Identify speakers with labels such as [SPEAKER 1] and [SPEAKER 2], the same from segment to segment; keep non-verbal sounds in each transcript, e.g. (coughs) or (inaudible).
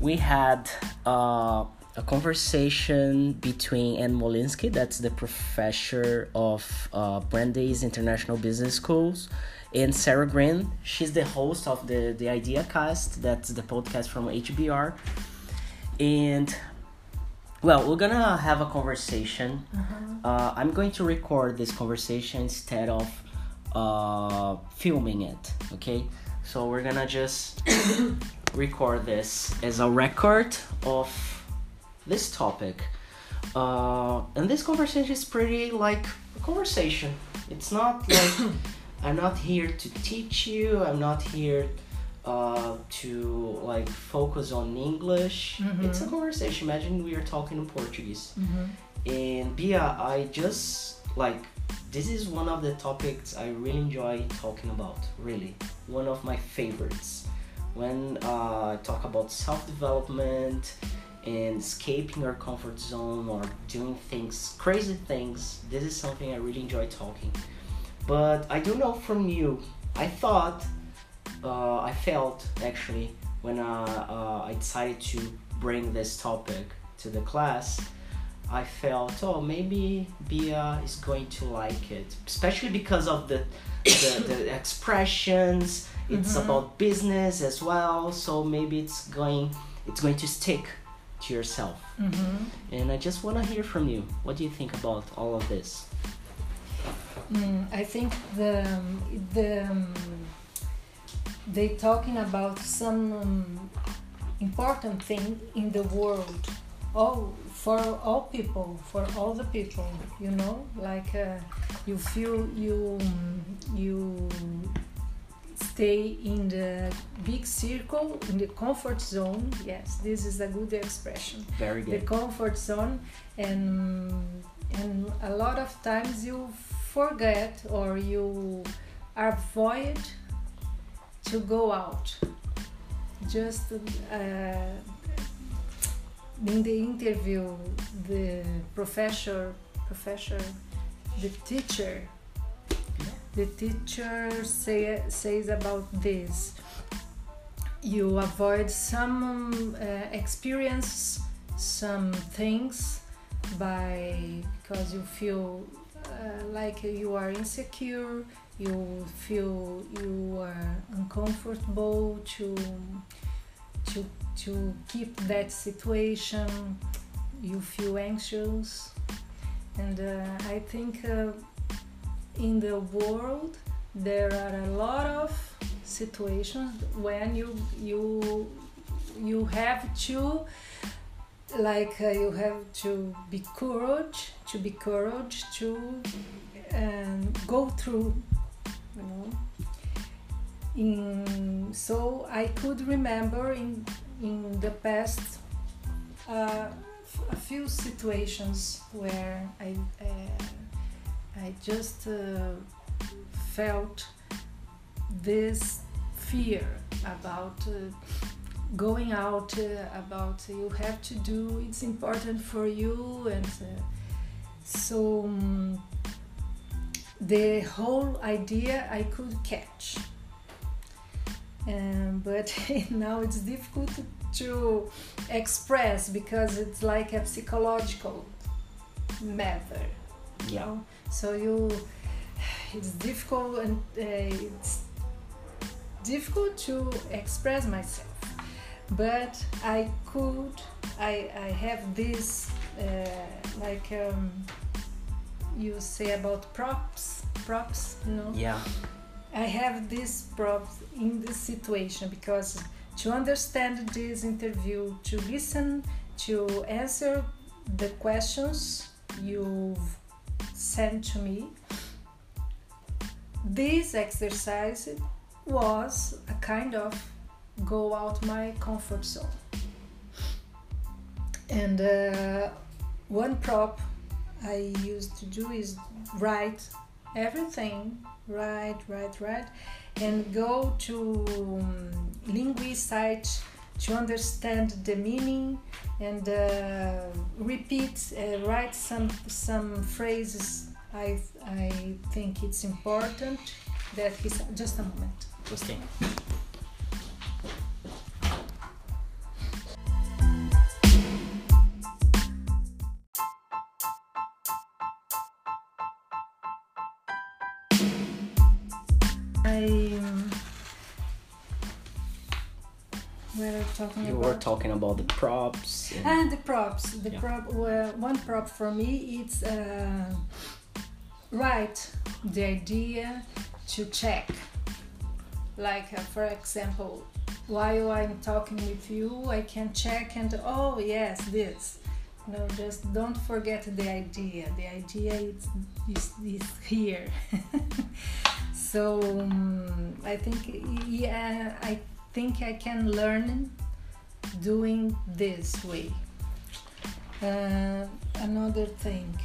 [SPEAKER 1] we had uh, a conversation between Andy Molinsky, that's the professor of uh, Brandeis International Business Schools, and Sarah Green. She's the host of the, the Idea Cast, that's the podcast from HBR. And well, we're gonna have a conversation.
[SPEAKER 2] Uh-huh.
[SPEAKER 1] Uh, I'm going to record this conversation instead of uh, filming it, okay? So we're gonna just (coughs) record this as a record of this topic. Uh, and this conversation is pretty like a conversation. It's not (coughs) like I'm not here to teach you. I'm not here uh, to like focus on English. It's a conversation. Imagine we are talking in Portuguese. And Bia, I just like this is one of the topics I really enjoy talking about. Really, one of my favorites. When uh, I talk about self development and escaping our comfort zone or doing things, crazy things, this is something I really enjoy talking. But I do know from you, I thought, uh, I felt actually when uh, uh, I decided to bring this topic to the class, I felt, oh, maybe Bia is going to like it, especially because of the the, the expressions. It's about business as well, so maybe it's going it's going to stick to yourself. And I just want to hear from you. What do you think about all of this?
[SPEAKER 2] Mm, I think the the um, they talking about some um, important thing in the world, all for all people, for all the people. You know, like uh, you feel you you stay in the big circle in the comfort zone. Yes, this is a good expression
[SPEAKER 1] Very good.
[SPEAKER 2] the comfort zone and and a lot of times you forget or you avoid to go out just uh, in the interview the professor professor the teacher. The teacher say, says about this. You avoid some uh, experience some things by because you feel uh, like you are insecure you feel you are uncomfortable to to to keep that situation you feel anxious. And uh, i think uh, in the world there are a lot of situations when you you you have to like uh, you have to be courage to be courage to um, go through you know in so i could remember in in the past uh, a few situations where i uh, i just uh, felt this fear about uh, going out uh, about you have to do it's important for you and uh, so um, the whole idea i could catch um, but (laughs) now it's difficult to, express because it's like a psychological matter you
[SPEAKER 1] Yeah.
[SPEAKER 2] know? so you (sighs) it's difficult and uh, it's difficult to express myself but i could i i have this uh, like um, you say about props props you know
[SPEAKER 1] Yeah.
[SPEAKER 2] I have this props in this situation because to understand this interview, to listen, to answer the questions you've sent to me, this exercise was a kind of go out my comfort zone. And uh, one prop I used to do is write everything right right right and go to um, linguist site to understand the meaning and uh, repeat uh, write some some phrases i i think it's important that is just a moment
[SPEAKER 1] Gostei.
[SPEAKER 2] Talking
[SPEAKER 1] You
[SPEAKER 2] about.
[SPEAKER 1] were talking about the props. and-
[SPEAKER 2] And the props. The
[SPEAKER 1] Yeah.
[SPEAKER 2] prop. Well, one prop for me it's uh, right. The idea to check. Like uh, for example, while I'm talking with you, I can check and oh yes, this. No, just don't forget the idea. The idea is is, is here. (laughs) so um, I think yeah, I think I can learn doing this way. Uh, another thing.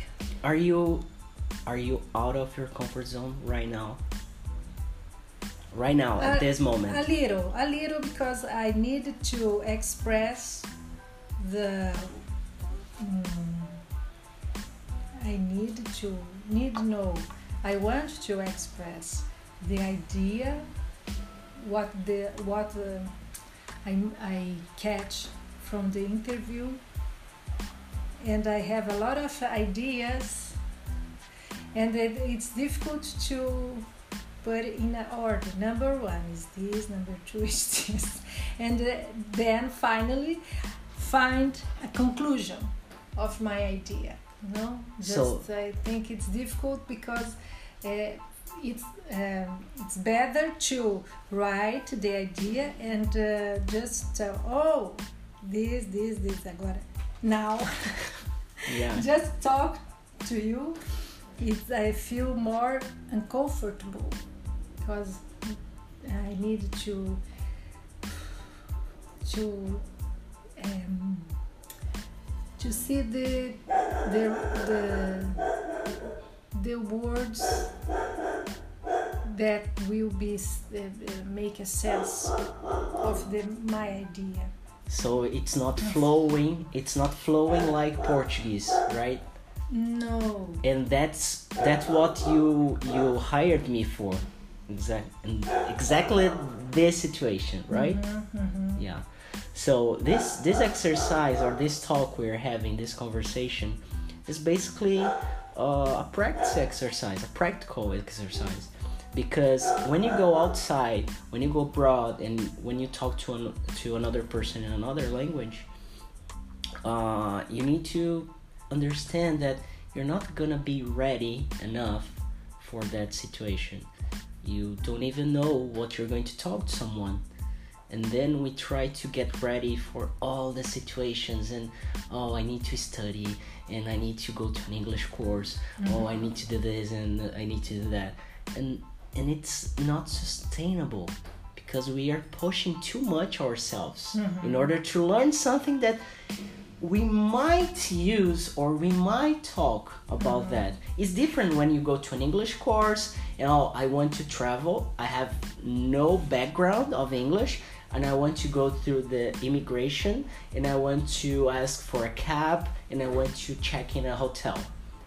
[SPEAKER 1] Are you are you out of your comfort zone right now? Right now, at this
[SPEAKER 2] A little, a little because I need to express the. mm, I need to need no. I want to express the idea, what the what uh, I I catch from the interview, and I have a lot of ideas, and it, it's difficult to put in an order. Number one is this, number two (laughs) is this, and uh, then finally find a conclusion of my idea. No, just
[SPEAKER 1] So-
[SPEAKER 2] I think it's difficult because uh, it's um, it's better to write the idea and uh, just tell, oh, this, this, this. Agora, now,
[SPEAKER 1] Yeah. (laughs)
[SPEAKER 2] just talk to you. It's I feel more uncomfortable because I need to to um, to see the the the the words that will be uh, make a sense of the my idea.
[SPEAKER 1] So it's not flowing. It's not flowing like Portuguese, right?
[SPEAKER 2] No.
[SPEAKER 1] And that's that's what you you hired me for. exactly exactly this situation, right?
[SPEAKER 2] Mhm,
[SPEAKER 1] Yeah. So this this exercise or this talk we're having, this conversation, is basically uh, a practice exercise, a practical exercise. Because when you go outside, when you go abroad, and when you talk to an, to another person in another language, uh, you need to understand that you're not gonna be ready enough for that situation. You don't even know what you're going to talk to someone and then we try to get ready for all the situations and oh i need to study and i need to go to an english course. Mm-hmm. Oh i need to do this and i need to do that. And and it's not sustainable because we are pushing too much ourselves mm-hmm. in order to learn something that we might use or we might talk about mm-hmm. that. It's different when you go to an english course and oh i want to travel. I have no background of english and i want to go through the immigration and i want to ask for a cab and i want to check in a hotel.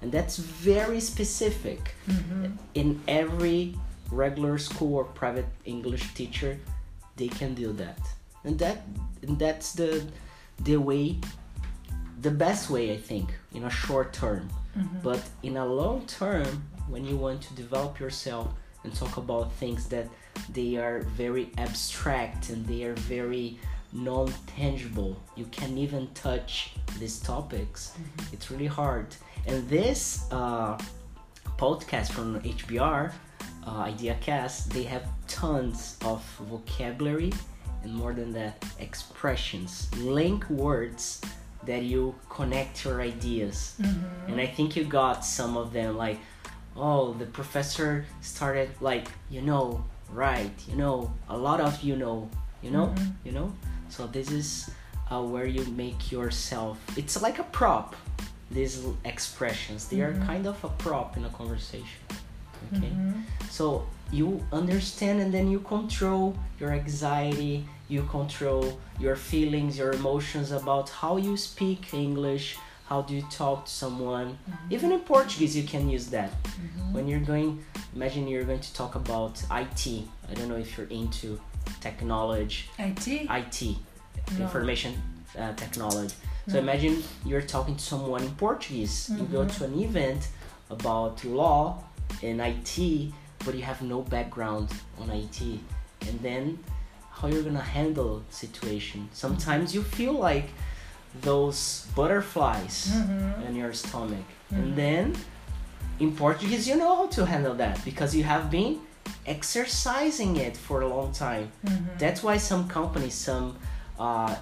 [SPEAKER 1] And that's very specific mm-hmm. in every regular school or private english teacher they can do that. And that and that's the the way the best way i think in a short term. Mm-hmm. But in a long term when you want to develop yourself and talk about things that they are very abstract and they are very non-tangible. You can't even touch these topics. It's really hard. And this uh, podcast from hbr uh, ideacast they have tons of vocabulary and more than that expressions. Link words that you connect your ideas. And i think you got some of them like oh the professor started like you know right you know a lot of you know you know mm-hmm. you know? So this is uh, where you make yourself it's like a prop these expressions they are mm-hmm. kind of a prop in a conversation okay? Mm-hmm. So you understand and then you control your anxiety you control your feelings your emotions about how you speak english how do you talk to someone? Mm-hmm. Even in portuguese you can use that. Mm-hmm. When you're going imagine you're going to talk about it i don't know if you're into technology.
[SPEAKER 2] IT?
[SPEAKER 1] it
[SPEAKER 2] No.
[SPEAKER 1] information uh, technology. So mm-hmm. imagine you're talking to someone in portuguese. You go to an event about law and it but you have no background on IT, and then how you're gonna handle situation. Sometimes you feel like those butterflies
[SPEAKER 2] Mhm.
[SPEAKER 1] in your stomach,
[SPEAKER 2] Mhm.
[SPEAKER 1] and then in Portuguese you know how to handle that because you have been exercising it for a long time.
[SPEAKER 2] Mhm.
[SPEAKER 1] That's why some companies, some uh,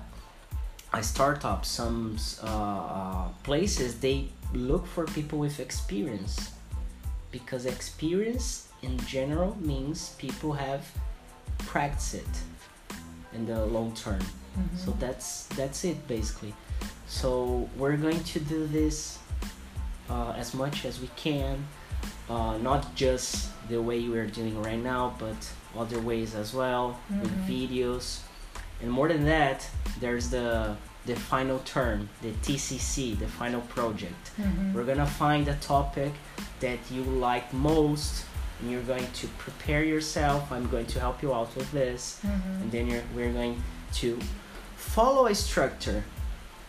[SPEAKER 1] startups, some uh, uh, places, they look for people with experience because experience in general means people have practiced it in the long term.
[SPEAKER 2] Mhm.
[SPEAKER 1] So that's that's it basically. So we're going to do this uh, as much as we can, uh, not just the way we're doing right now, but other ways as well with
[SPEAKER 2] Mhm.
[SPEAKER 1] videos. And more than that, there's the the final term, the TCC, the final project.
[SPEAKER 2] Mhm.
[SPEAKER 1] We're gonna find a topic that you like most, and you're going to prepare yourself. I'm going to help you out with this
[SPEAKER 2] Mhm.
[SPEAKER 1] and then you're, we're going to follow a structure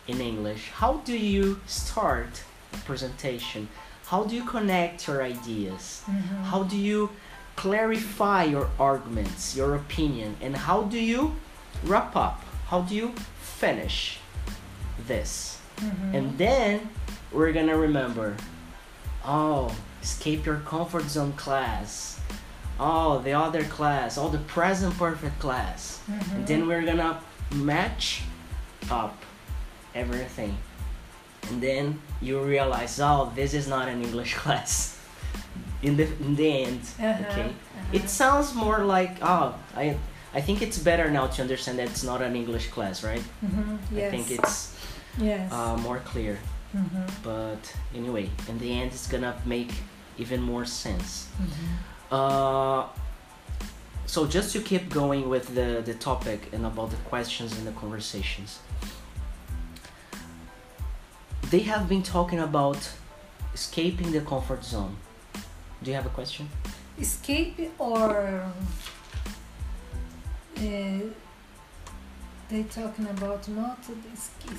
[SPEAKER 1] in English. How do you start a presentation? How do you connect your ideas?
[SPEAKER 2] Mhm.
[SPEAKER 1] How do you clarify your arguments, your opinion, and how do you wrap up? How do you finish this?
[SPEAKER 2] Mhm.
[SPEAKER 1] And then we're gonna remember oh, escape your comfort zone class. Oh, the other class, oh, the present perfect class.
[SPEAKER 2] Mhm.
[SPEAKER 1] And then we're gonna match up everything. And then you realize, oh, this is not an English (laughs) class. In the in the end,
[SPEAKER 2] Uh-huh,
[SPEAKER 1] okay.
[SPEAKER 2] uh-huh.
[SPEAKER 1] It sounds more like oh, I I think it's better now to understand that it's not an English class, right?
[SPEAKER 2] Mhm. Yes.
[SPEAKER 1] I think it's
[SPEAKER 2] yes.
[SPEAKER 1] uh, more clear.
[SPEAKER 2] Mhm.
[SPEAKER 1] But anyway, in the end, it's gonna make even more sense.
[SPEAKER 2] Mhm.
[SPEAKER 1] Uh, so just to keep going with the, the topic and about the questions and the conversations. They have been talking about escaping the comfort zone. Do you have a question?
[SPEAKER 2] escape or uh, they talking about not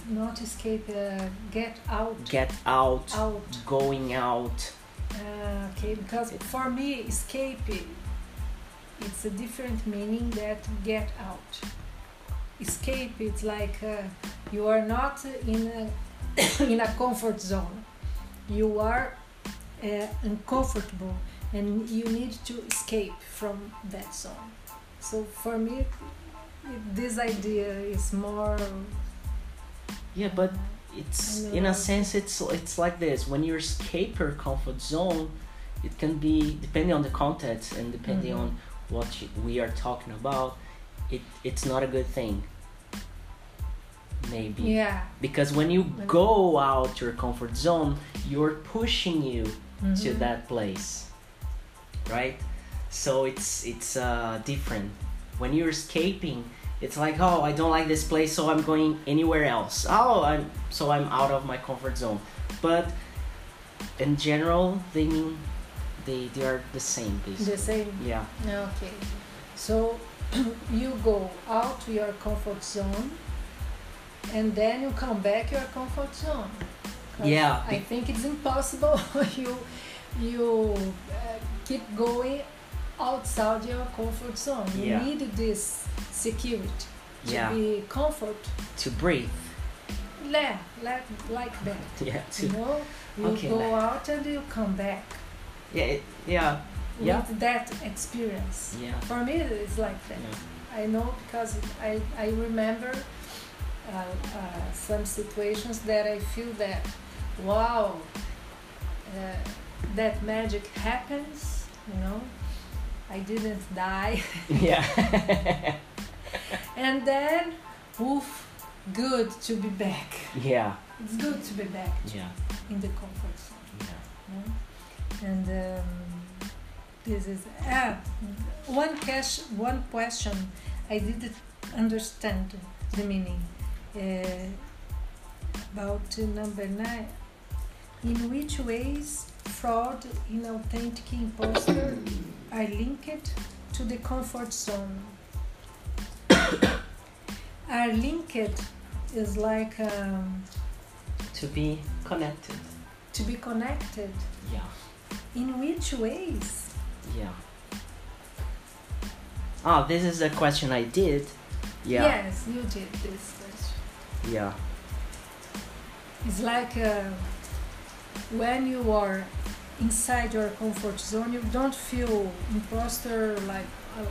[SPEAKER 2] not escape uh, get out
[SPEAKER 1] Get out,
[SPEAKER 2] out
[SPEAKER 1] going out.
[SPEAKER 2] uh, okay because for me escape it's a different meaning that get out escape it's like uh, you are not in a (coughs) in a comfort zone you are uh, uncomfortable and you need to escape from that zone so for me this idea is more
[SPEAKER 1] Yeah, but it's in a sense it's it's like this. When you escape your comfort zone, it can be depending on the context and depending
[SPEAKER 2] Mhm.
[SPEAKER 1] on what you, we are talking about. It it's not a good thing. Maybe
[SPEAKER 2] yeah
[SPEAKER 1] because when you go out your comfort zone, you're pushing you to
[SPEAKER 2] Mhm.
[SPEAKER 1] that place, right? So it's it's uh, different. When you're escaping, it's like oh I don't like this place, so I'm going anywhere else. Oh I'm so I'm out of my comfort zone. But in general, they mean they they are the same basically.
[SPEAKER 2] the same
[SPEAKER 1] Yeah.
[SPEAKER 2] Okay, so (clears throat) you go out to your comfort zone, and then you come back your comfort zone.
[SPEAKER 1] Yeah,
[SPEAKER 2] I think it's impossible (laughs) you you uh, keep going outside your comfort zone. You
[SPEAKER 1] Yeah.
[SPEAKER 2] need this security to
[SPEAKER 1] Yeah.
[SPEAKER 2] be comfort.
[SPEAKER 1] To breathe.
[SPEAKER 2] Yeah, like like that. (laughs)
[SPEAKER 1] Yeah.
[SPEAKER 2] You know, you
[SPEAKER 1] Okay,
[SPEAKER 2] go
[SPEAKER 1] like-
[SPEAKER 2] out and you come back
[SPEAKER 1] yeah it, yeah Yeah.
[SPEAKER 2] with that experience.
[SPEAKER 1] yeah.
[SPEAKER 2] For me, it's like that.
[SPEAKER 1] yeah.
[SPEAKER 2] I know because I, I remember uh, uh, some situations that I feel that, wow, uh, that magic happens, you know. I didn't die. (laughs)
[SPEAKER 1] Yeah. (laughs)
[SPEAKER 2] and then, oof, good to be back.
[SPEAKER 1] yeah.
[SPEAKER 2] It's good to be back
[SPEAKER 1] Yeah.
[SPEAKER 2] in the comfort zone.
[SPEAKER 1] Yeah.
[SPEAKER 2] know? And um, this is ah, one. One question I didn't understand the meaning uh, about number nine. In which ways fraud, inauthentic imposter are linked to the comfort zone? (coughs) are linked is like um,
[SPEAKER 1] To be connected.
[SPEAKER 2] to be connected.
[SPEAKER 1] Yeah.
[SPEAKER 2] In which ways?
[SPEAKER 1] Yeah. Oh, this is a question I did. Yeah.
[SPEAKER 2] Yes, you did this.
[SPEAKER 1] Yeah.
[SPEAKER 2] It's like uh, when you are inside your comfort zone, you don't feel imposter like uh,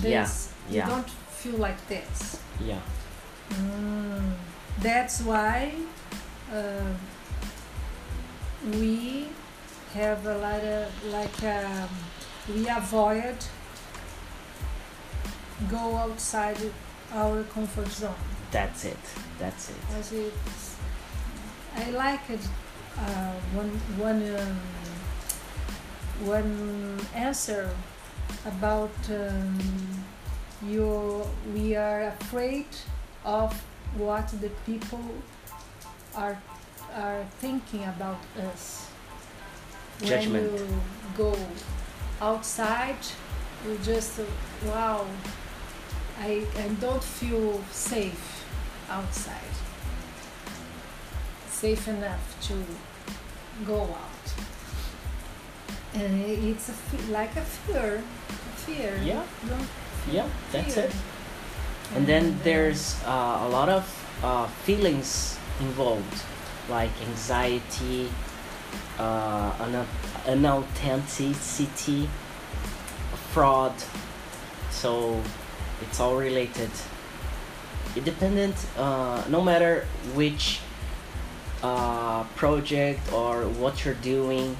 [SPEAKER 1] Yeah,
[SPEAKER 2] this.
[SPEAKER 1] yeah.
[SPEAKER 2] You don't feel like this.
[SPEAKER 1] Yeah.
[SPEAKER 2] Mm, that's why uh, we have a lot of like um, we avoid go outside our comfort zone.
[SPEAKER 1] That's it. That's it.
[SPEAKER 2] As it's, I like it. Uh, one one um, one answer about um, you. We are afraid of what the people are are thinking about us.
[SPEAKER 1] Judgment.
[SPEAKER 2] When you go outside, you just wow. I, I don't feel safe outside. Safe enough to go out. And it's a fe- like a fear. A fear.
[SPEAKER 1] Yeah.
[SPEAKER 2] Don't
[SPEAKER 1] Yeah, that's
[SPEAKER 2] fear.
[SPEAKER 1] it. And then
[SPEAKER 2] uh,
[SPEAKER 1] there's uh, a lot of uh, feelings involved, like anxiety, uh, un- unauthenticity, fraud. So it's all related. Independent, uh, no matter which uh, project or what you're doing,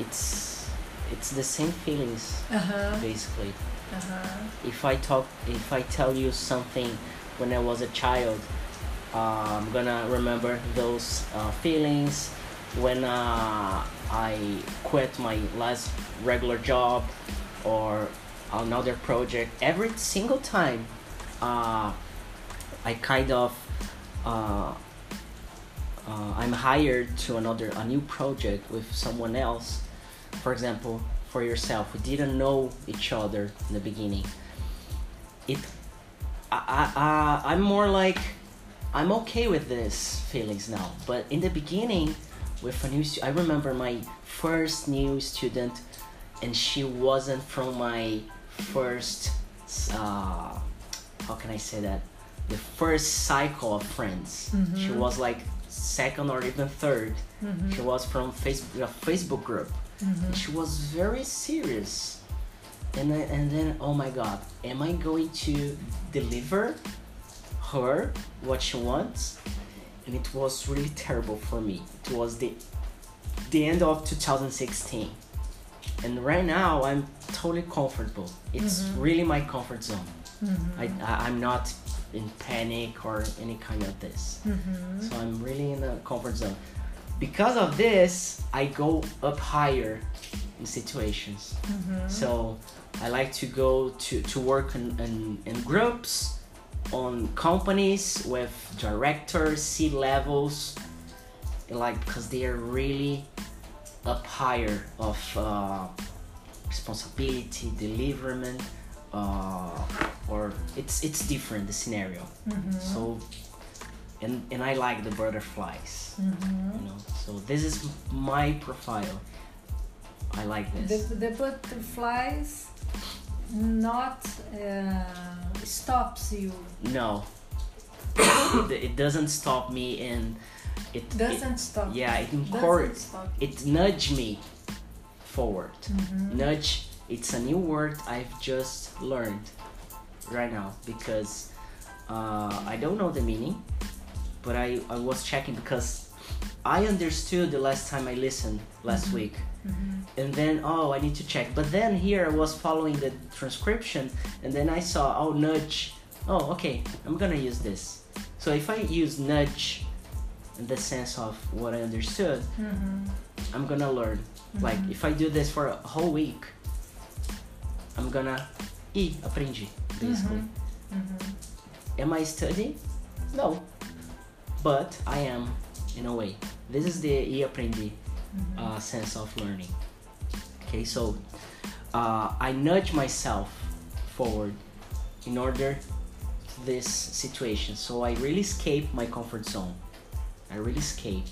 [SPEAKER 1] it's it's the same feelings
[SPEAKER 2] Uh-huh.
[SPEAKER 1] basically
[SPEAKER 2] Uh-huh.
[SPEAKER 1] if I talk if I tell you something when I was a child, uh, I'm gonna remember those uh, feelings when uh, I quit my last regular job or another project. Every single time, uh, I kind of uh, uh, I'm hired to another a new project with someone else. For example, for yourself, we didn't know each other in the beginning. It, I, I, I I'm more like, I'm okay with these feelings now. But in the beginning, with a new, I remember my first new student, and she wasn't from my first, uh, how can I say that? The first cycle of friends. She
[SPEAKER 2] Mhm.
[SPEAKER 1] was like second or even 3rd
[SPEAKER 2] Mhm.
[SPEAKER 1] She was from Facebook, a Facebook group.
[SPEAKER 2] Mhm.
[SPEAKER 1] And she was very serious. And then, and then, oh my God, am I going to deliver her what she wants? And it was really terrible for me. It was the the end of 2016. And right now, I'm totally comfortable. It's
[SPEAKER 2] Mhm.
[SPEAKER 1] really my comfort zone.
[SPEAKER 2] Mhm.
[SPEAKER 1] I, I, I'm not in panic or any kind of this.
[SPEAKER 2] Mhm.
[SPEAKER 1] So I'm really in a comfort zone. Because of this, I go up higher in situations.
[SPEAKER 2] Mhm.
[SPEAKER 1] So I like to go to, to work in, in, in groups, on companies with directors, C levels, like because they are really up higher of uh, responsibility, deliverment, uh, or it's it's different the scenario.
[SPEAKER 2] Mhm.
[SPEAKER 1] So, and and I like the butterflies,
[SPEAKER 2] Mhm.
[SPEAKER 1] you know. So this is my profile. I like this.
[SPEAKER 2] the butterflies not uh, stops you.
[SPEAKER 1] No, it, (coughs) it doesn't stop me, and it
[SPEAKER 2] Doesn't stop.
[SPEAKER 1] Yeah, it
[SPEAKER 2] Doesn't
[SPEAKER 1] encourage,
[SPEAKER 2] stop.
[SPEAKER 1] it nudge me forward.
[SPEAKER 2] Mhm.
[SPEAKER 1] Nudge. It's a new word I've just learned right now because uh, I don't know the meaning, but I, I was checking because I understood the last time I listened last
[SPEAKER 2] Mhm.
[SPEAKER 1] week.
[SPEAKER 2] Mhm.
[SPEAKER 1] and then oh i need to check but then here i was following the transcription and then i saw oh nudge oh okay i'm gonna use this so if i use nudge in the sense of what i understood
[SPEAKER 2] Mhm.
[SPEAKER 1] i'm gonna learn like
[SPEAKER 2] Mhm.
[SPEAKER 1] if i do this for a whole week i'm gonna e aprendi basically am i studying no but i am in a way this is the e aprendi uh, sense of learning. Okay, so uh, I nudge myself forward in order to this situation. So I really escape my comfort zone. I really escape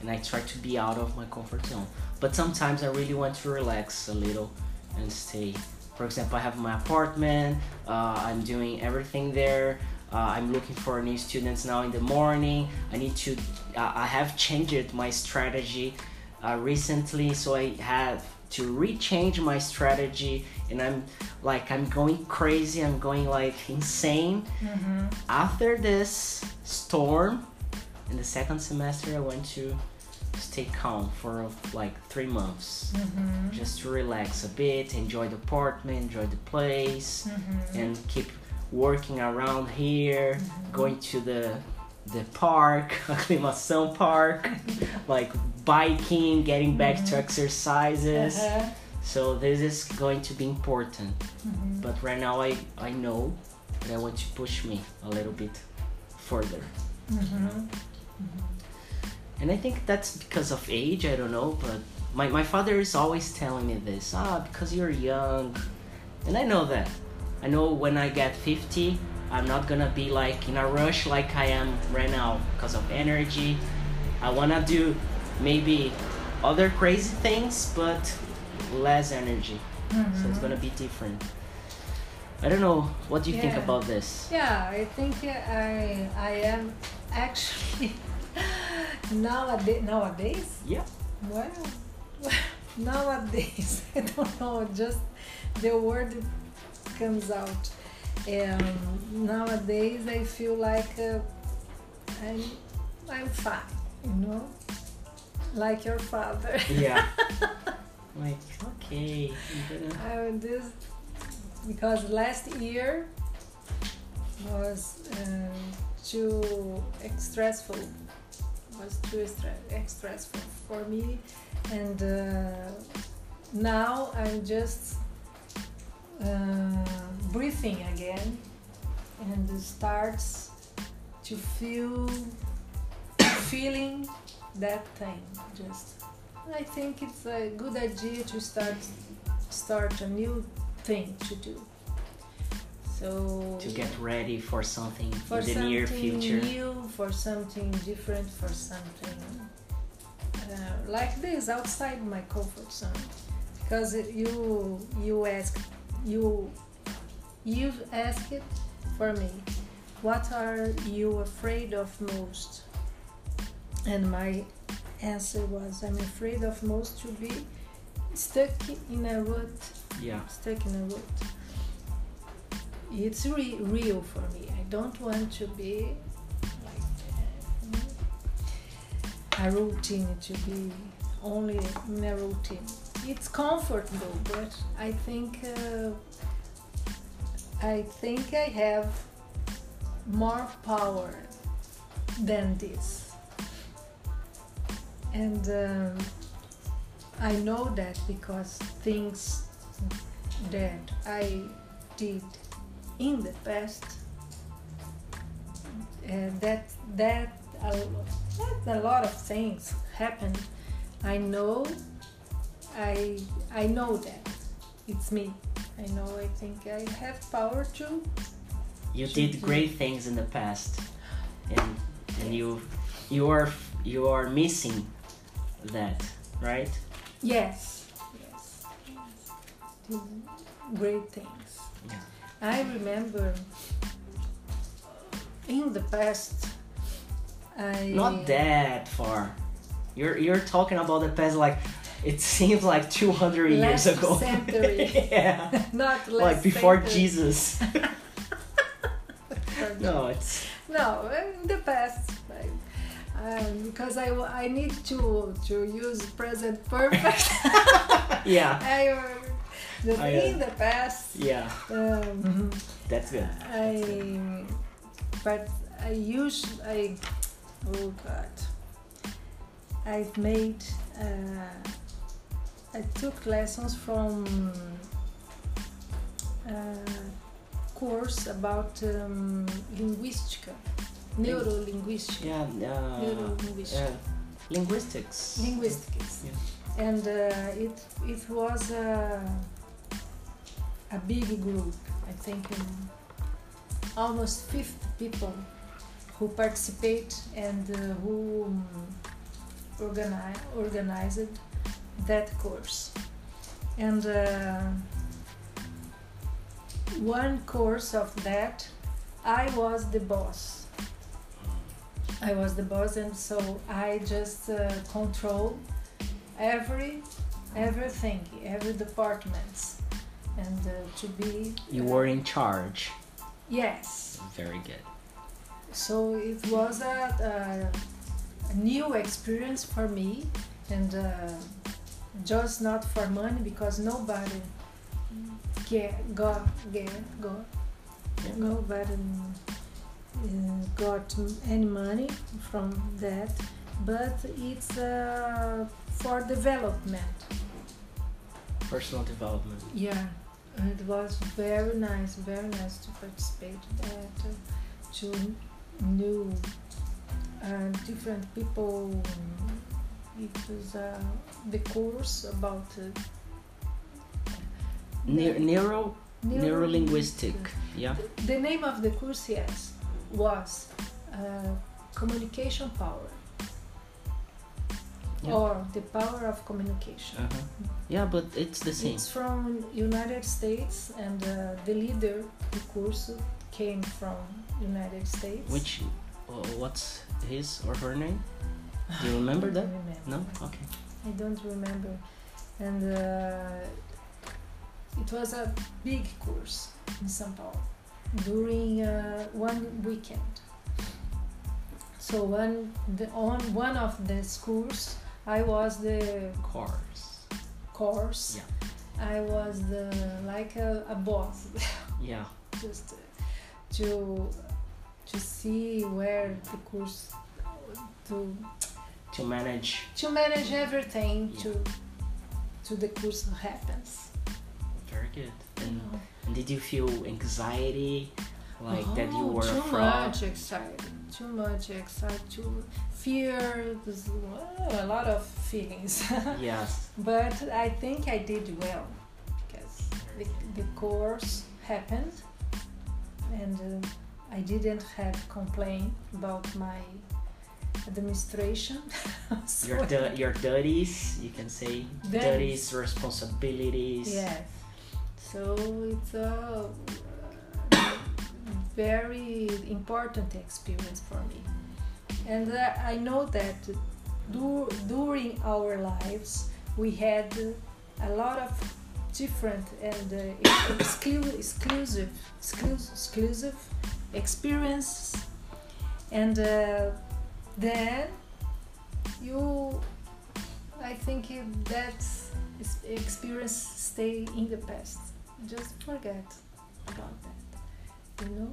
[SPEAKER 1] and I try to be out of my comfort zone. But sometimes I really want to relax a little and stay for example, I have my apartment. Uh, I'm doing everything there. Uh, I'm looking for new students now in the morning. I need to. Uh, I have changed my strategy uh, recently, so I have to rechange my strategy, and I'm like I'm going crazy. I'm going like insane.
[SPEAKER 2] Mm-hmm.
[SPEAKER 1] After this storm, in the second semester, I went to stay calm for like three months
[SPEAKER 2] Mm-hmm.
[SPEAKER 1] just to relax a bit, enjoy the apartment, enjoy the place,
[SPEAKER 2] Mm-hmm.
[SPEAKER 1] and keep working around here, going to the the park, (laughs) Aclimação Park, (laughs) like biking, getting back to exercises.
[SPEAKER 2] Uh-huh.
[SPEAKER 1] So this is going to be important.
[SPEAKER 2] Mhm.
[SPEAKER 1] But right now I I know that I want to push me a little bit further.
[SPEAKER 2] Mhm.
[SPEAKER 1] And I think that's because of age, I don't know, but my, my father is always telling me this ah, because you're young. And I know that. I know when I get 50, I'm not gonna be like in a rush like I am right now because of energy. I wanna do maybe other crazy things, but less energy. So it's gonna be different. I don't know. What do you think about this?
[SPEAKER 2] Yeah, I think I I am actually (laughs) nowadays nowadays
[SPEAKER 1] Yeah.
[SPEAKER 2] well (laughs) nowadays (laughs) I don't know just the word comes out. Um, nowadays I feel like uh, I'm I'm fine, you know, like your father.
[SPEAKER 1] Yeah. (laughs) like okay. I'm
[SPEAKER 2] this because last year was uh, too stressful was too stre- stressful for me. And uh, now I'm just uh, breathing again. And starts to feel feeling that thing. Just I think it's a good idea to start start a new thing to do. So
[SPEAKER 1] to get ready for something
[SPEAKER 2] for
[SPEAKER 1] in the
[SPEAKER 2] something
[SPEAKER 1] near future.
[SPEAKER 2] new, for something different, for something uh, like this outside my comfort zone. Because you you ask you you've asked it for me. What are you afraid of most? And my answer was I'm afraid of most to be stuck in a rut
[SPEAKER 1] Yeah.
[SPEAKER 2] stuck in a rut. It's re- real for me. I don't want to be like uh, a routine to be only in a routine. It's comfortable, but I think uh, I think I have more power than this, and um, I know that because things that I did in the past and that that a, that a lot of things happened I know I I know that it's me I know I think I have power to
[SPEAKER 1] You
[SPEAKER 2] Should
[SPEAKER 1] did
[SPEAKER 2] you-
[SPEAKER 1] great things in the past, and and you you are you are missing that, right?
[SPEAKER 2] yes yes, yes. Great things
[SPEAKER 1] Yeah.
[SPEAKER 2] I remember in the past I
[SPEAKER 1] Not that far. You're you're talking about the past like it seems like 200 years
[SPEAKER 2] Last
[SPEAKER 1] ago. (laughs)
[SPEAKER 2] century.
[SPEAKER 1] yeah. (laughs)
[SPEAKER 2] not
[SPEAKER 1] Like before
[SPEAKER 2] century.
[SPEAKER 1] Jesus. (laughs) no, it's
[SPEAKER 2] No, in the past, um, because I, I need to to use present perfect.
[SPEAKER 1] yeah.
[SPEAKER 2] I, the,
[SPEAKER 1] I, uh,
[SPEAKER 2] in the past,
[SPEAKER 1] Yeah.
[SPEAKER 2] um,
[SPEAKER 1] That's good.
[SPEAKER 2] I, but I use I, oh God, I've made. Uh, I took lessons from a course about um, linguística, neurolinguística.
[SPEAKER 1] Yeah. Uh,
[SPEAKER 2] Neurolinguística.
[SPEAKER 1] uh, linguistics.
[SPEAKER 2] linguistics
[SPEAKER 1] Yeah.
[SPEAKER 2] and uh, it it was a, a big group i think almost 50 people who participate and uh, who um, organize, organized that course and uh, one course of that, I was the boss. I was the boss, and so I just uh, control every everything, every departments, and uh, to be.
[SPEAKER 1] You were in charge.
[SPEAKER 2] Yes.
[SPEAKER 1] Very good.
[SPEAKER 2] So it was a, a, a new experience for me, and uh, just not for money because nobody get got get got
[SPEAKER 1] Yeah.
[SPEAKER 2] nobody uh, got any money from that, but it's uh, for development.
[SPEAKER 1] Personal development.
[SPEAKER 2] Yeah, it was very nice, very nice to participate in that, uh, to know uh, different people. It was uh, the course about uh,
[SPEAKER 1] Ne- neuro
[SPEAKER 2] neuro-
[SPEAKER 1] neurolinguistic. Yeah.
[SPEAKER 2] The name of the course, yes, was uh, communication power.
[SPEAKER 1] Yeah.
[SPEAKER 2] Or the power of communication.
[SPEAKER 1] Uh-huh. Yeah, but it's the same.
[SPEAKER 2] It's from United States, and uh, the leader, the course, came from United States.
[SPEAKER 1] Which, uh, what's his or her name? Do you remember
[SPEAKER 2] I
[SPEAKER 1] that?
[SPEAKER 2] remember.
[SPEAKER 1] No. Okay.
[SPEAKER 2] I don't remember. And uh, it was a big course in São Paulo during uh, one weekend. So one the, on one of the schools, I was the
[SPEAKER 1] course.
[SPEAKER 2] course.
[SPEAKER 1] Yeah.
[SPEAKER 2] I was the like a, a boss, (laughs)
[SPEAKER 1] Yeah.
[SPEAKER 2] just to to see where the course to
[SPEAKER 1] To manage.
[SPEAKER 2] to manage everything
[SPEAKER 1] Yeah.
[SPEAKER 2] to to the course happens.
[SPEAKER 1] Very good. And, and did you feel anxiety, like that you
[SPEAKER 2] Oh,
[SPEAKER 1] were
[SPEAKER 2] too much excited, too much excited, too fear, there's, uh, a lot of feelings. (laughs)
[SPEAKER 1] Yes.
[SPEAKER 2] but I think I did well because the, the course happened, and uh, I didn't have complaint about my administration. (laughs) So-
[SPEAKER 1] Your du- your duties, you can say
[SPEAKER 2] Duties.
[SPEAKER 1] duties, responsibilities.
[SPEAKER 2] Yes. So it's a very important experience for me. And uh, I know that dur- during our lives we had a lot of different and uh, (coughs) exclusive, exclusive, exclusive experiences. And uh, then you, I think that experience stay in the past. Just forget about that, you know.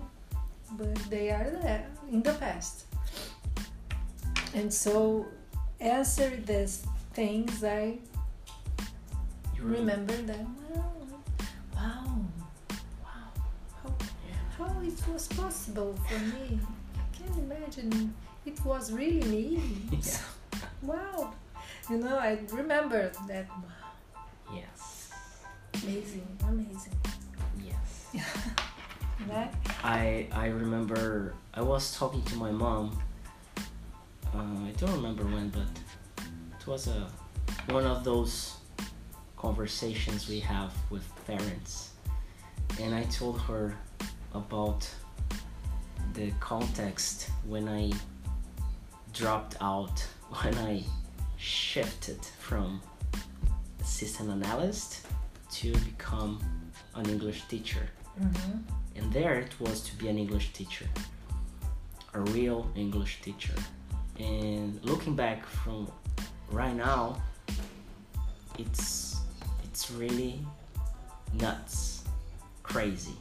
[SPEAKER 2] But they are there in the past. And so, answer these things, I remember them. Wow, wow, wow. How, how it was possible for me? I can't imagine. It was really me.
[SPEAKER 1] Yeah. (laughs)
[SPEAKER 2] Wow. You know, I remember that. Wow,
[SPEAKER 1] Yes.
[SPEAKER 2] amazing, amazing.
[SPEAKER 1] Yes. (laughs)
[SPEAKER 2] Right?
[SPEAKER 1] I I remember I was talking to my mom. Uh, I don't remember when, but it was a one of those conversations we have with parents, and I told her about the context when I dropped out (laughs) when I shifted from assistant analyst to become an English teacher
[SPEAKER 2] Mm-hmm.
[SPEAKER 1] and there it was to be an English teacher, a real English teacher. And looking back from right now, it's it's really nuts, crazy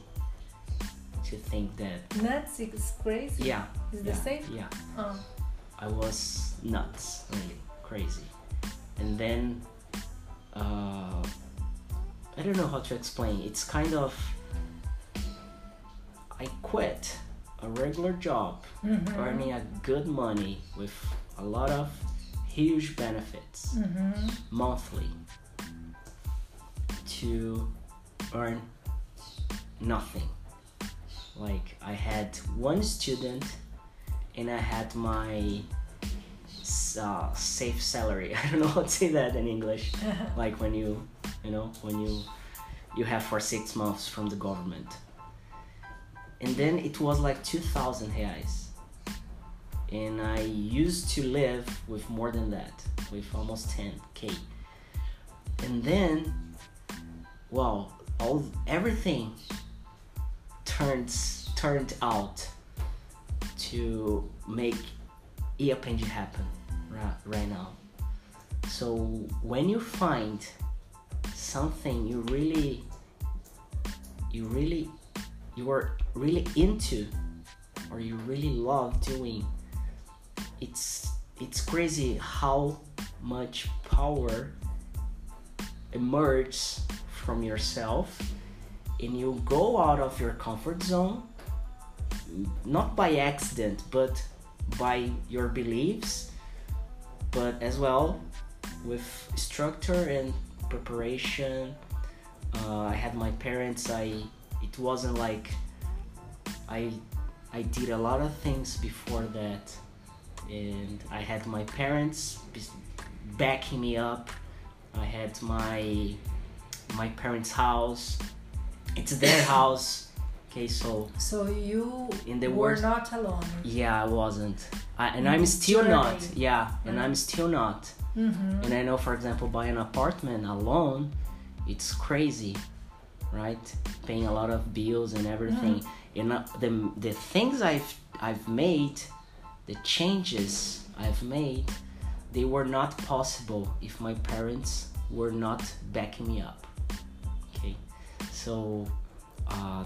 [SPEAKER 1] to think that
[SPEAKER 2] Nuts is crazy.
[SPEAKER 1] yeah,
[SPEAKER 2] Is
[SPEAKER 1] yeah,
[SPEAKER 2] the same?
[SPEAKER 1] yeah,
[SPEAKER 2] Oh.
[SPEAKER 1] I was nuts, really crazy. And then uh, I don't know how to explain. It's kind of I quit a regular job,
[SPEAKER 2] Mhm.
[SPEAKER 1] earning a good money with a lot of huge benefits
[SPEAKER 2] Mhm.
[SPEAKER 1] monthly to earn nothing. Like I had one student and I had my uh, safe salary. (laughs) I don't know how to say that in English. (laughs) like when you, you know, when you you have for six months from the government. And then it was like 2000 reais. And i used to live with more than that with almost 10k and then wow all everything turns turned out to make eAprendi happen right, right now. So when you find something you really you really you are really into or you really love doing it's it's crazy how much power emerges from yourself and you go out of your comfort zone not by accident but by your beliefs but as well with structure and preparation. Uh, i had my parents i it wasn't like i i did a lot of things before that. And i had my parents backing me up. I had my my parents house. It's their (coughs) house. Okay so
[SPEAKER 2] So you
[SPEAKER 1] In the
[SPEAKER 2] were
[SPEAKER 1] worst-
[SPEAKER 2] not alone.
[SPEAKER 1] yeah i wasn't. I, and i'm still not. Yeah and i'm still not.
[SPEAKER 2] Mm-hmm.
[SPEAKER 1] and I know, for example, buying an apartment alone, it's crazy, right? Paying a lot of bills and everything. Mm-hmm. You uh, know, the the things I've I've made, the changes I've made, they were not possible if my parents were not backing me up. Okay, so uh,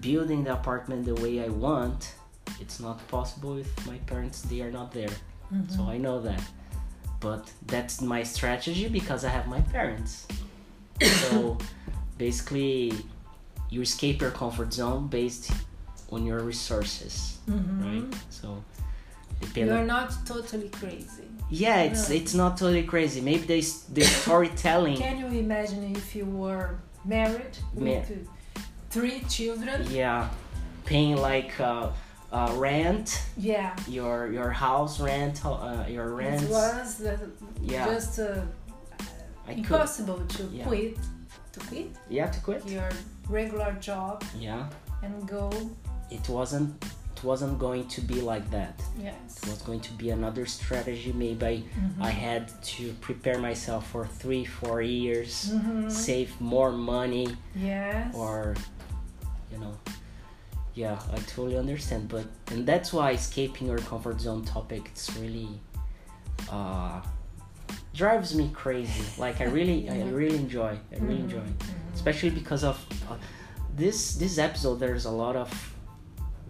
[SPEAKER 1] building the apartment the way I want, it's not possible if my parents they are not there. So mm-hmm. I know that. But that's my strategy because I have my parents. (coughs) so basically, you escape your comfort zone based on your resources, right? So
[SPEAKER 2] You're
[SPEAKER 1] on-
[SPEAKER 2] not totally crazy.
[SPEAKER 1] yeah, it's
[SPEAKER 2] No.
[SPEAKER 1] it's not totally crazy. Maybe they the (coughs) storytelling.
[SPEAKER 2] Can you imagine if you were married with uh, three children?
[SPEAKER 1] yeah, paying like uh, uh, rent,
[SPEAKER 2] Yeah.
[SPEAKER 1] your your house rent, uh, your rent.
[SPEAKER 2] It was uh,
[SPEAKER 1] Yeah.
[SPEAKER 2] just uh,
[SPEAKER 1] I could.
[SPEAKER 2] impossible to
[SPEAKER 1] Yeah.
[SPEAKER 2] quit, to quit
[SPEAKER 1] have to quit.
[SPEAKER 2] your regular job
[SPEAKER 1] Yeah,
[SPEAKER 2] and go.
[SPEAKER 1] it wasn't. It wasn't going to be like that.
[SPEAKER 2] Yes.
[SPEAKER 1] It was going to be another strategy. Maybe I,
[SPEAKER 2] Mm-hmm.
[SPEAKER 1] I had to prepare myself for three, four years,
[SPEAKER 2] Mhm.
[SPEAKER 1] save more money,
[SPEAKER 2] Yes.
[SPEAKER 1] or you know, yeah, I totally understand. But and that's why escaping your comfort zone topic it's really uh, drives me crazy. Like I really, I really enjoy. I really
[SPEAKER 2] Mhm.
[SPEAKER 1] enjoy, especially because of uh, this this episode. There's a lot of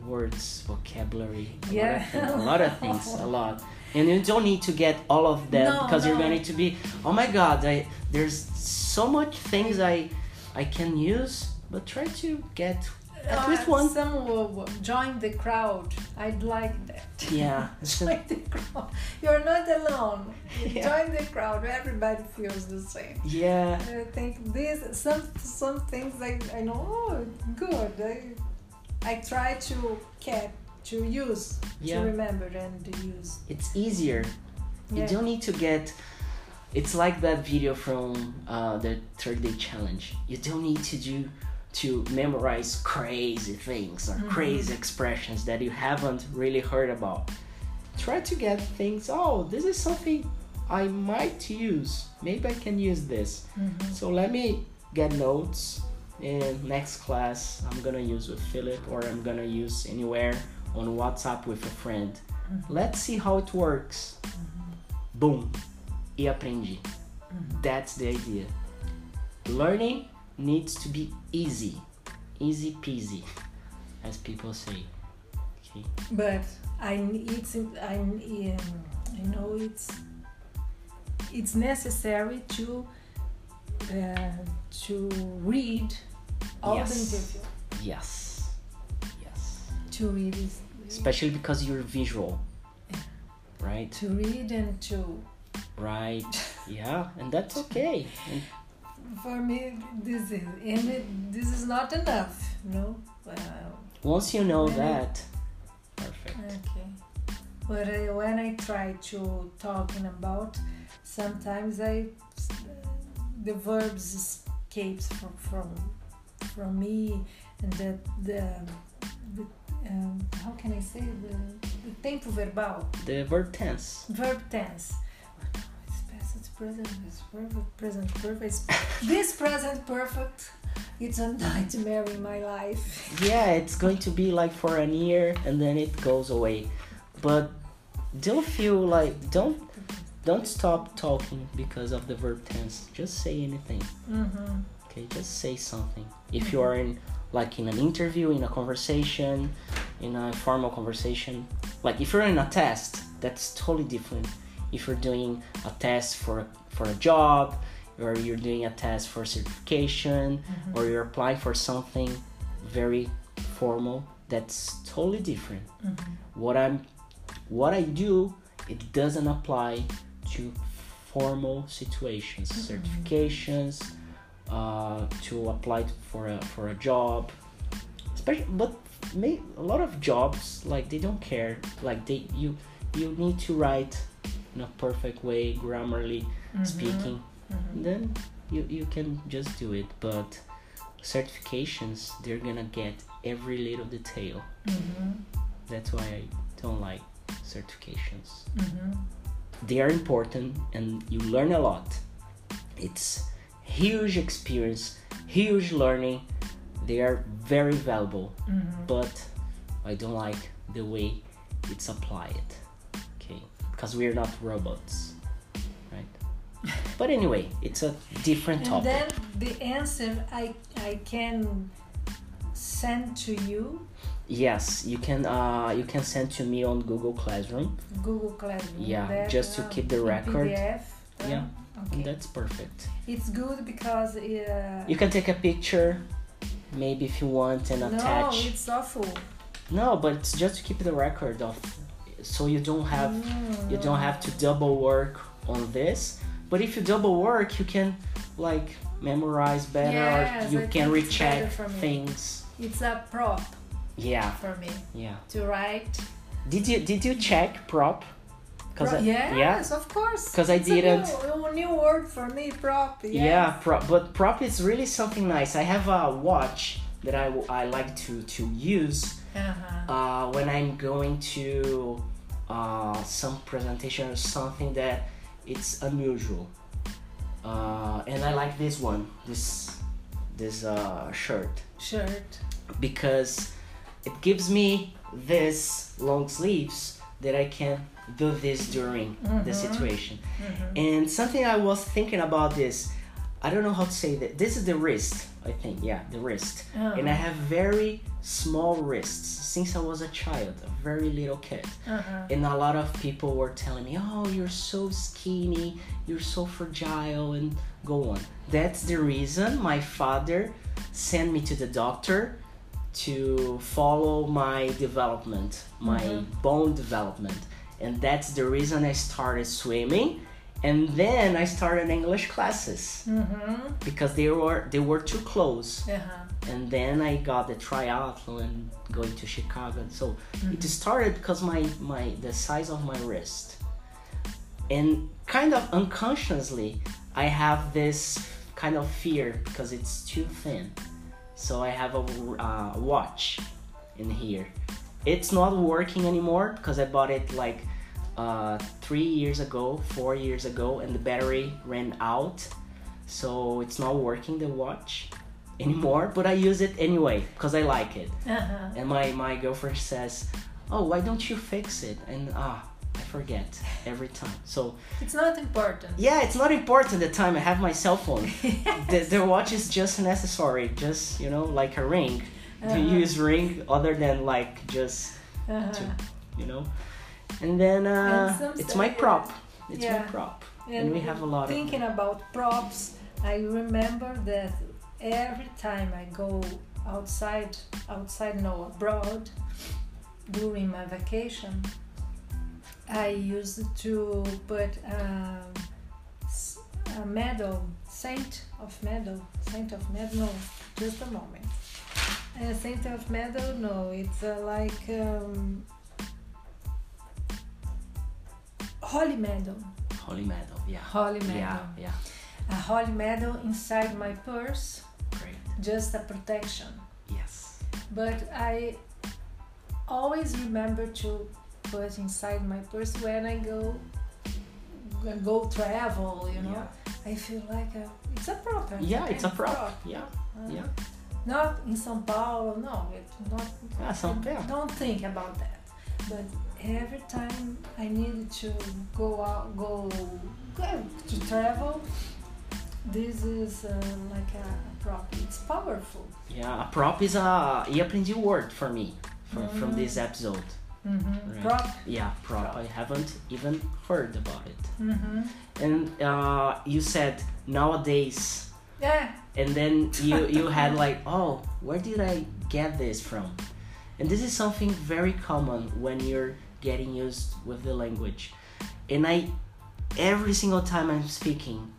[SPEAKER 1] words, vocabulary, a
[SPEAKER 2] Yeah.
[SPEAKER 1] lot of things, a lot of things, a (laughs) lot. And you don't need to get all of that
[SPEAKER 2] No,
[SPEAKER 1] because you're going to be, oh my god, I, there's so much things I I can use, but try to get at
[SPEAKER 2] Uh,
[SPEAKER 1] least one.
[SPEAKER 2] Some will join the crowd. I'd like that. (laughs)
[SPEAKER 1] Yeah. (laughs)
[SPEAKER 2] join the crowd. You're not alone.
[SPEAKER 1] Yeah.
[SPEAKER 2] Join the crowd. Everybody feels the same.
[SPEAKER 1] yeah.
[SPEAKER 2] I think this some some things I, I know oh, good. I I try to get to use
[SPEAKER 1] Yeah.
[SPEAKER 2] to remember and to use.
[SPEAKER 1] It's easier. You don't need to get. It's like that video from uh, the third day challenge. You don't need to do to memorize crazy things or mm-hmm. crazy expressions that you haven't really heard about. Try to get things. Oh, this is something I might use. Maybe I can use this. Mm-hmm. So let me get notes. And next class, I'm gonna use with Philip or I'm gonna use anywhere on WhatsApp with a friend. Mm-hmm. Let's see how it works. Boom. E aprendi. That's the idea. Learning needs to be easy. Easy peasy, as people say. Okay.
[SPEAKER 2] But I it's I um, I know it's it's necessary to uh, to read all
[SPEAKER 1] Yes.
[SPEAKER 2] the interview.
[SPEAKER 1] Yes. Yes.
[SPEAKER 2] To read is
[SPEAKER 1] Especially because you're visual. Right?
[SPEAKER 2] to read and to
[SPEAKER 1] Right. (laughs) Yeah. And that's okay. And
[SPEAKER 2] for me this is and it, this is not enough no uh,
[SPEAKER 1] once you know that, perfect.
[SPEAKER 2] okay but uh, when i try to talking about sometimes i the verbs escapes from from from me and the the the um, how can I say the, the tempo verbal
[SPEAKER 1] The verb tense.
[SPEAKER 2] verb tense. Present, it's perfect, present perfect. this present perfect, it's a nightmare in my life.
[SPEAKER 1] Yeah, it's going to be like for an year and then it goes away. But don't feel like don't don't stop talking because of the verb tense. Just say anything.
[SPEAKER 2] Mm-hmm.
[SPEAKER 1] Okay, just say something. If you are in like in an interview, in a conversation, in a formal conversation, like if you're in a test, that's totally different. If you're doing a test for for a job, or you're doing a test for certification, mm-hmm. or you're applying for something very formal, that's totally different. Mm-hmm. What I'm what I do, it doesn't apply to formal situations, mm-hmm. certifications, uh, to apply for a for a job, especially. But may, a lot of jobs like they don't care. Like they you you need to write in a perfect way, grammarly mm-hmm. speaking. Mm-hmm. Then you you can just do it. But certifications, they're gonna get every little detail. Mm-hmm. That's why I don't like certifications. They are important and you learn a lot. It's huge experience, huge learning. They are very valuable, but I don't like the way it's applied. Okay, because we're not robots, right? but anyway, it's a different topic.
[SPEAKER 2] And then the answer I I can send to you
[SPEAKER 1] yes, you can uh, you can send to me on Google Classroom.
[SPEAKER 2] Google Classroom.
[SPEAKER 1] Yeah,
[SPEAKER 2] that,
[SPEAKER 1] just to
[SPEAKER 2] uh,
[SPEAKER 1] keep the record.
[SPEAKER 2] PDF, then?
[SPEAKER 1] Yeah,
[SPEAKER 2] Okay.
[SPEAKER 1] That's perfect.
[SPEAKER 2] It's good because uh,
[SPEAKER 1] You can take a picture, maybe if you want, and
[SPEAKER 2] no,
[SPEAKER 1] attach.
[SPEAKER 2] it's awful.
[SPEAKER 1] No, but it's just to keep the record of, so you don't have you don't have to double work on this. But if you double work, you can like memorize better,
[SPEAKER 2] Yes,
[SPEAKER 1] or you
[SPEAKER 2] I
[SPEAKER 1] can recheck things.
[SPEAKER 2] It's a prop
[SPEAKER 1] Yeah,
[SPEAKER 2] for me
[SPEAKER 1] yeah.
[SPEAKER 2] to write.
[SPEAKER 1] Did you did you check prop?
[SPEAKER 2] Pro-
[SPEAKER 1] I,
[SPEAKER 2] yes,
[SPEAKER 1] yeah,
[SPEAKER 2] of course.
[SPEAKER 1] 'Cause I didn't-
[SPEAKER 2] A new, a new word for me, prop. Yes.
[SPEAKER 1] yeah. Prop, but prop is really something nice. I have a watch that I, I like to to use
[SPEAKER 2] Uh-huh.
[SPEAKER 1] uh, when I'm going to uh, some presentation or something that it's unusual. Uh, and I like this one, this this uh, shirt,
[SPEAKER 2] Shirt.
[SPEAKER 1] because it gives me this long sleeves that I can do this during the
[SPEAKER 2] Mhm.
[SPEAKER 1] situation.
[SPEAKER 2] Mhm.
[SPEAKER 1] And something I was thinking about this, I don't know how to say that. This is the wrist, I think. Yeah, the wrist.
[SPEAKER 2] Uh-huh.
[SPEAKER 1] And I have very small wrists since I was a child, a very little kid.
[SPEAKER 2] Uh-huh.
[SPEAKER 1] And a lot of people were telling me, "Oh, you're so skinny, you're so fragile," and go on. That's the reason my father sent me to the doctor to follow my development, my
[SPEAKER 2] Mhm.
[SPEAKER 1] bone development. And that's the reason I started swimming. And then I started English classes
[SPEAKER 2] Mm-hmm.
[SPEAKER 1] because they were they were too close.
[SPEAKER 2] Uh-huh.
[SPEAKER 1] And then I got the triathlon going to Chicago. And so it started because my my the size of my wrist. And kind of unconsciously I have this kind of fear because it's too thin. So I have a uh, watch in here. It's not working anymore because I bought it like uh, three years ago, four years ago, and the battery ran out. So it's not working the watch anymore, but I use it anyway because I like it.
[SPEAKER 2] Uh-huh.
[SPEAKER 1] And my, my girlfriend says, Oh, why don't you fix it? And ah, I forget every time. So
[SPEAKER 2] It's not important.
[SPEAKER 1] yeah, it's not important the time I have my cell phone. (laughs) the, the watch is just necessary, just you know, like a ring.
[SPEAKER 2] Uh-huh.
[SPEAKER 1] you use ring other than like just
[SPEAKER 2] Uh-huh.
[SPEAKER 1] to, you know? And then uh,
[SPEAKER 2] And
[SPEAKER 1] it's my prop. It's my prop.
[SPEAKER 2] And,
[SPEAKER 1] And we have a lot of
[SPEAKER 2] thinking about props. I remember that every time I go outside, outside no abroad, during my vacation, I used to put a, s- a medal, saint of medal, saint of medal. No, just a moment. A saint of medal. No, it's uh, like um, holy medal.
[SPEAKER 1] Holy medal. Yeah.
[SPEAKER 2] Holy medal.
[SPEAKER 1] Yeah. Yeah.
[SPEAKER 2] A holy medal inside my purse. Just a protection.
[SPEAKER 1] Yes.
[SPEAKER 2] But I always remember to put inside my purse when I go go travel. You know, I feel like a, it's a prop.
[SPEAKER 1] Yeah, it's a
[SPEAKER 2] of
[SPEAKER 1] prop. Yeah,
[SPEAKER 2] Uh,
[SPEAKER 1] yeah.
[SPEAKER 2] Not in São Paulo. No, it's not.
[SPEAKER 1] Yeah, São- yeah.
[SPEAKER 2] Don't think about that. But every time I needed to go out, go, go to travel, this is uh, like a, prop. It's powerful.
[SPEAKER 1] Yeah, a prop is a. E aprendi o word for me from, from
[SPEAKER 2] Mm.
[SPEAKER 1] this episode.
[SPEAKER 2] Mm-hmm.
[SPEAKER 1] Right.
[SPEAKER 2] Prop.
[SPEAKER 1] Yeah, prop.
[SPEAKER 2] Prop.
[SPEAKER 1] I haven't even heard about it.
[SPEAKER 2] Mm-hmm.
[SPEAKER 1] And uh, you said nowadays,
[SPEAKER 2] Yeah.
[SPEAKER 1] and then you you had (laughs) like, oh, where did I get this from? And this is something very common when you're getting used with the language. And I, every single time I'm speaking,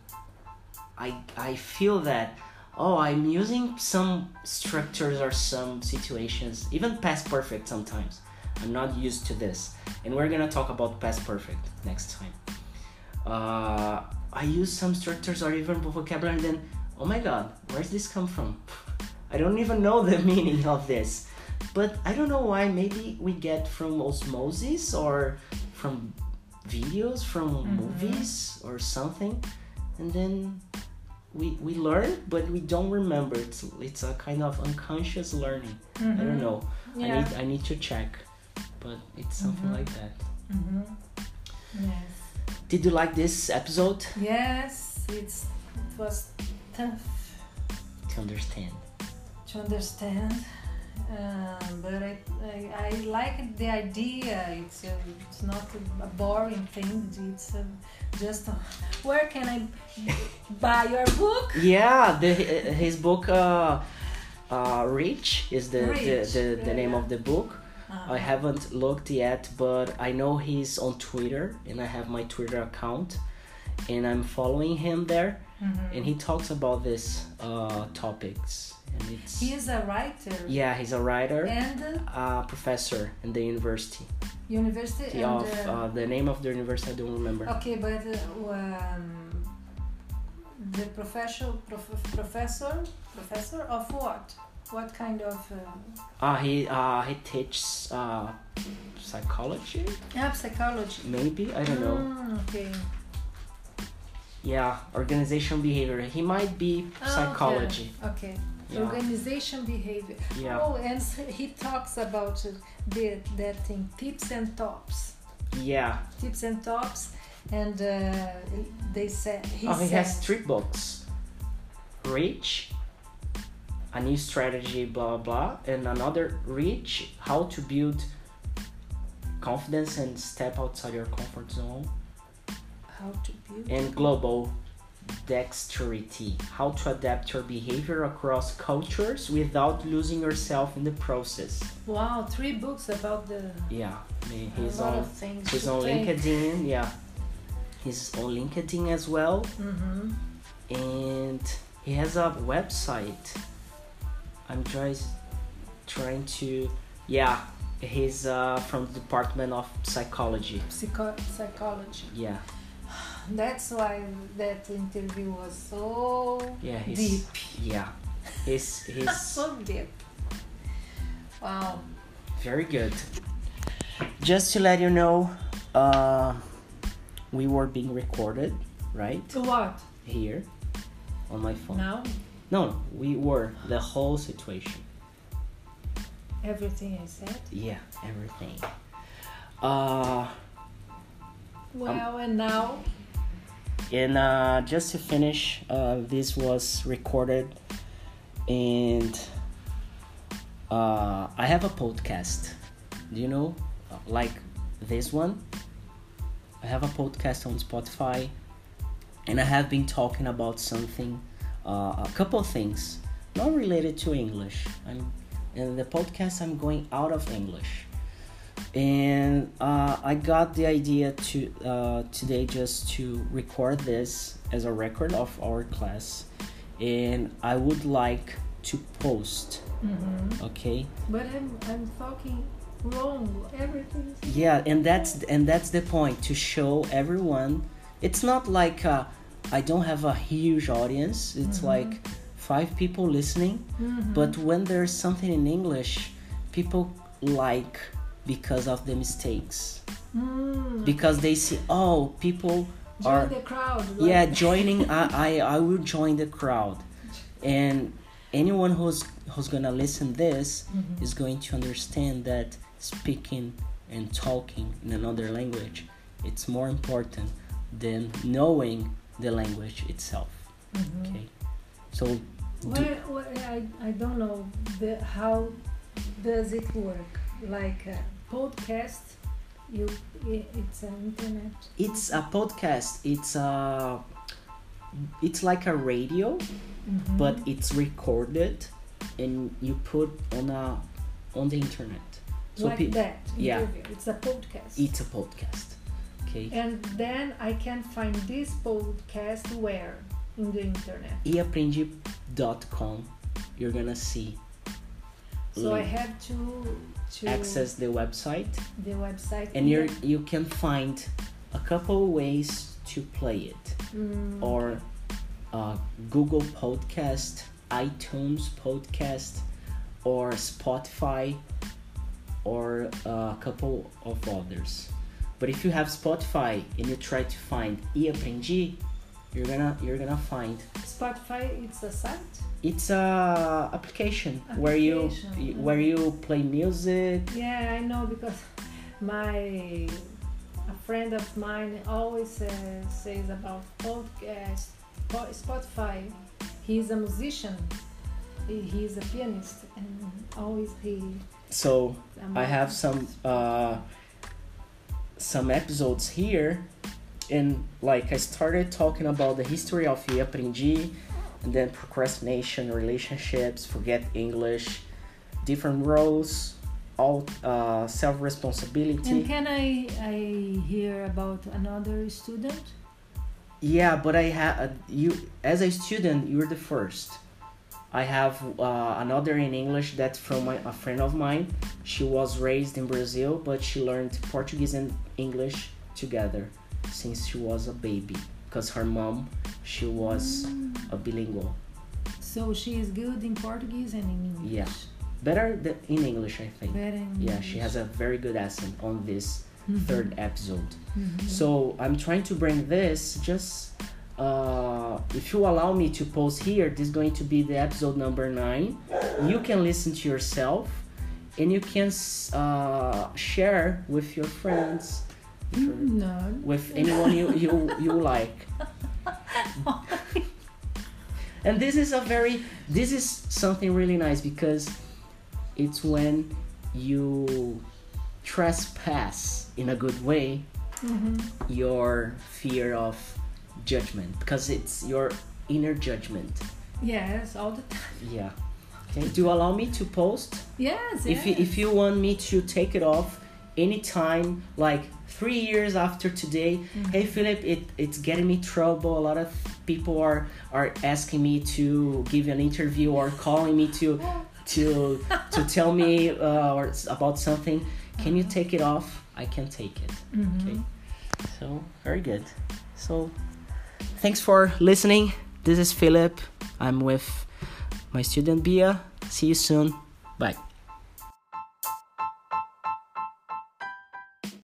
[SPEAKER 1] I I feel that oh I'm using some structures or some situations, even past perfect sometimes. I'm not used to this, and we're gonna talk about past perfect next time. Uh, I use some structures or even vocabulary, and then oh my god, where's this come from? (laughs) I don't even know the (laughs) meaning of this, but I don't know why. Maybe we get from osmosis or from videos, from
[SPEAKER 2] Mhm.
[SPEAKER 1] movies or something, and then we we learn, but we don't remember. It's it's a kind of unconscious learning. I don't know. yeah. I
[SPEAKER 2] Mm-hmm.
[SPEAKER 1] Need I need to check, but it's something
[SPEAKER 2] Mhm.
[SPEAKER 1] like that.
[SPEAKER 2] mm-hmm. Yes.
[SPEAKER 1] Did you like this episode?
[SPEAKER 2] Yes. It's it was tough
[SPEAKER 1] To understand.
[SPEAKER 2] to understand. Um, but I, I, I like the idea. It's a, it's not a, boring thing. It's a, just a, where can I buy your book?
[SPEAKER 1] Yeah, the his book uh, uh, Reach is the the,
[SPEAKER 2] Reach,
[SPEAKER 1] the, the name
[SPEAKER 2] yeah.
[SPEAKER 1] of the book.
[SPEAKER 2] Uh,
[SPEAKER 1] I haven't looked yet, but I know he's on Twitter and I have my Twitter account and I'm following him there
[SPEAKER 2] mhm.
[SPEAKER 1] and he talks about this uh, topics and it's
[SPEAKER 2] He is a writer
[SPEAKER 1] yeah he's a writer
[SPEAKER 2] and
[SPEAKER 1] a professor in the university
[SPEAKER 2] university
[SPEAKER 1] the,
[SPEAKER 2] and
[SPEAKER 1] of,
[SPEAKER 2] uh,
[SPEAKER 1] uh, the name of the university I don't remember
[SPEAKER 2] okay, but uh, um, the professor prof- professor professor of what? What kind of uh,
[SPEAKER 1] uh, he uh, he teaches uh, psychology
[SPEAKER 2] yeah, psychology?
[SPEAKER 1] maybe I don't know
[SPEAKER 2] Mm, okay.
[SPEAKER 1] Yeah organization behavior he might be
[SPEAKER 2] Ah,
[SPEAKER 1] psychology
[SPEAKER 2] Okay. okay.
[SPEAKER 1] Yeah.
[SPEAKER 2] Organization behavior.
[SPEAKER 1] Yeah.
[SPEAKER 2] Oh, and he talks about the, that thing, tips and tops.
[SPEAKER 1] yeah
[SPEAKER 2] Tips and tops, and uh, they said he
[SPEAKER 1] oh, he
[SPEAKER 2] said,
[SPEAKER 1] has three books Reach, a new strategy, blah blah, and another Reach, how to build confidence and step outside your comfort zone,
[SPEAKER 2] how to build.
[SPEAKER 1] and Global Dexterity, how to adapt your behavior across cultures without losing yourself in the process.
[SPEAKER 2] Wow, three books about the
[SPEAKER 1] Yeah, I mean,
[SPEAKER 2] a
[SPEAKER 1] he's on he's on
[SPEAKER 2] think.
[SPEAKER 1] LinkedIn. Yeah, he's on LinkedIn as well.
[SPEAKER 2] Mm-hmm.
[SPEAKER 1] and he has a website. I'm just trying to, yeah, he's uh, from the Department of Psychology.
[SPEAKER 2] Psycho- psychology.
[SPEAKER 1] Yeah,
[SPEAKER 2] That's why that interview was so
[SPEAKER 1] yeah, he's
[SPEAKER 2] deep.
[SPEAKER 1] yeah, he's he's (laughs)
[SPEAKER 2] so deep. Wow.
[SPEAKER 1] very good. Just to let you know, uh, we were being recorded, right
[SPEAKER 2] To what?
[SPEAKER 1] here, on my phone.
[SPEAKER 2] Now
[SPEAKER 1] No, we were the whole situation.
[SPEAKER 2] everything I said.
[SPEAKER 1] Yeah, everything. Uh.
[SPEAKER 2] Well, and now
[SPEAKER 1] And uh, just to finish, uh, this was recorded, and uh, I have a podcast. You know, like this one? I have a podcast on Spotify, and I have been talking about something, uh, a couple things, not related to English. I'm in the podcast. I'm going out of English and uh, I got the idea to uh, today just to record this as a record of our class, and I would like to post.
[SPEAKER 2] Mhm.
[SPEAKER 1] Okay.
[SPEAKER 2] But I'm I'm talking wrong. Everything.
[SPEAKER 1] Yeah, and that's and that's the point to show everyone. It's not like uh, I don't have a huge audience. It's
[SPEAKER 2] Mhm.
[SPEAKER 1] like five people listening.
[SPEAKER 2] Mhm.
[SPEAKER 1] But when there's something in English, people like because of the mistakes
[SPEAKER 2] Mm.
[SPEAKER 1] because they see oh people
[SPEAKER 2] Join
[SPEAKER 1] are
[SPEAKER 2] the crowd.
[SPEAKER 1] yeah (laughs) joining I, I i will join the crowd and anyone who's who's gonna listen this
[SPEAKER 2] Mhm.
[SPEAKER 1] is going to understand that speaking and talking in another language it's more important than knowing the language itself
[SPEAKER 2] Mhm.
[SPEAKER 1] okay so do-
[SPEAKER 2] Well, well, I, I don't know the, how does it work. Like a podcast, you it's an internet.
[SPEAKER 1] it's a podcast it's a it's like a radio
[SPEAKER 2] Mhm.
[SPEAKER 1] but it's recorded and you put on a on the internet so
[SPEAKER 2] like
[SPEAKER 1] pe-
[SPEAKER 2] that.
[SPEAKER 1] yeah.
[SPEAKER 2] interview. It's a podcast.
[SPEAKER 1] it's a podcast okay
[SPEAKER 2] and then I can find this podcast where in the internet.
[SPEAKER 1] eaprendi.com you're gonna see
[SPEAKER 2] So I have to to
[SPEAKER 1] access the website.
[SPEAKER 2] the website
[SPEAKER 1] and you you can find a couple ways to play it.
[SPEAKER 2] Mm,
[SPEAKER 1] or uh, Google Podcast, iTunes Podcast, or Spotify, or a couple of others. But if you have Spotify and you try to find E Aprendi, you're gonna you're gonna find
[SPEAKER 2] Spotify. It's a site.
[SPEAKER 1] it's a application, where you
[SPEAKER 2] Application,
[SPEAKER 1] where you play music.
[SPEAKER 2] Yeah, I know because my a friend of mine always uh, says about podcast, po- Spotify. He's a musician. He, he's a pianist, and always he.
[SPEAKER 1] So I have some uh, some episodes here, and like I started talking about the history of E Aprendi, and then procrastination, relationships, forget English, different roles, all uh, self responsibility.
[SPEAKER 2] And can I I hear about another student?
[SPEAKER 1] Yeah, but I have you as a student. You're the first. I have uh, another in English that's from my, a friend of mine. She was raised in Brazil, but she learned Portuguese and English together since she was a baby. Because her mom, she was a bilingual.
[SPEAKER 2] So she is good in Portuguese and in English.
[SPEAKER 1] Yeah. Better than in English, I think.
[SPEAKER 2] Better in
[SPEAKER 1] Yeah, she has a very good accent on this
[SPEAKER 2] Mhm.
[SPEAKER 1] third episode.
[SPEAKER 2] Mhm.
[SPEAKER 1] So I'm trying to bring this just uh, if you allow me to post here, this is going to be the episode number nine. You can listen to yourself and you can uh, share with your friends, with,
[SPEAKER 2] No.
[SPEAKER 1] with anyone you, you, you (laughs) like. and this is a very this is something really nice because it's when you trespass in a good way
[SPEAKER 2] Mhm.
[SPEAKER 1] your fear of judgment because it's your inner judgment
[SPEAKER 2] Yes, all the time.
[SPEAKER 1] yeah okay do you allow me to post
[SPEAKER 2] Yes.
[SPEAKER 1] if you,
[SPEAKER 2] yes.
[SPEAKER 1] if you want me to take it off anytime like three years after today
[SPEAKER 2] Mhm.
[SPEAKER 1] hey philip it, it's getting me trouble a lot of people are are asking me to give an interview or calling me to to to (laughs) tell me uh, or about something can you take it off i can take it
[SPEAKER 2] Mhm.
[SPEAKER 1] Okay. So, very good. So, thanks for listening. This is Philip. I'm with my student Bia. See you soon. Bye.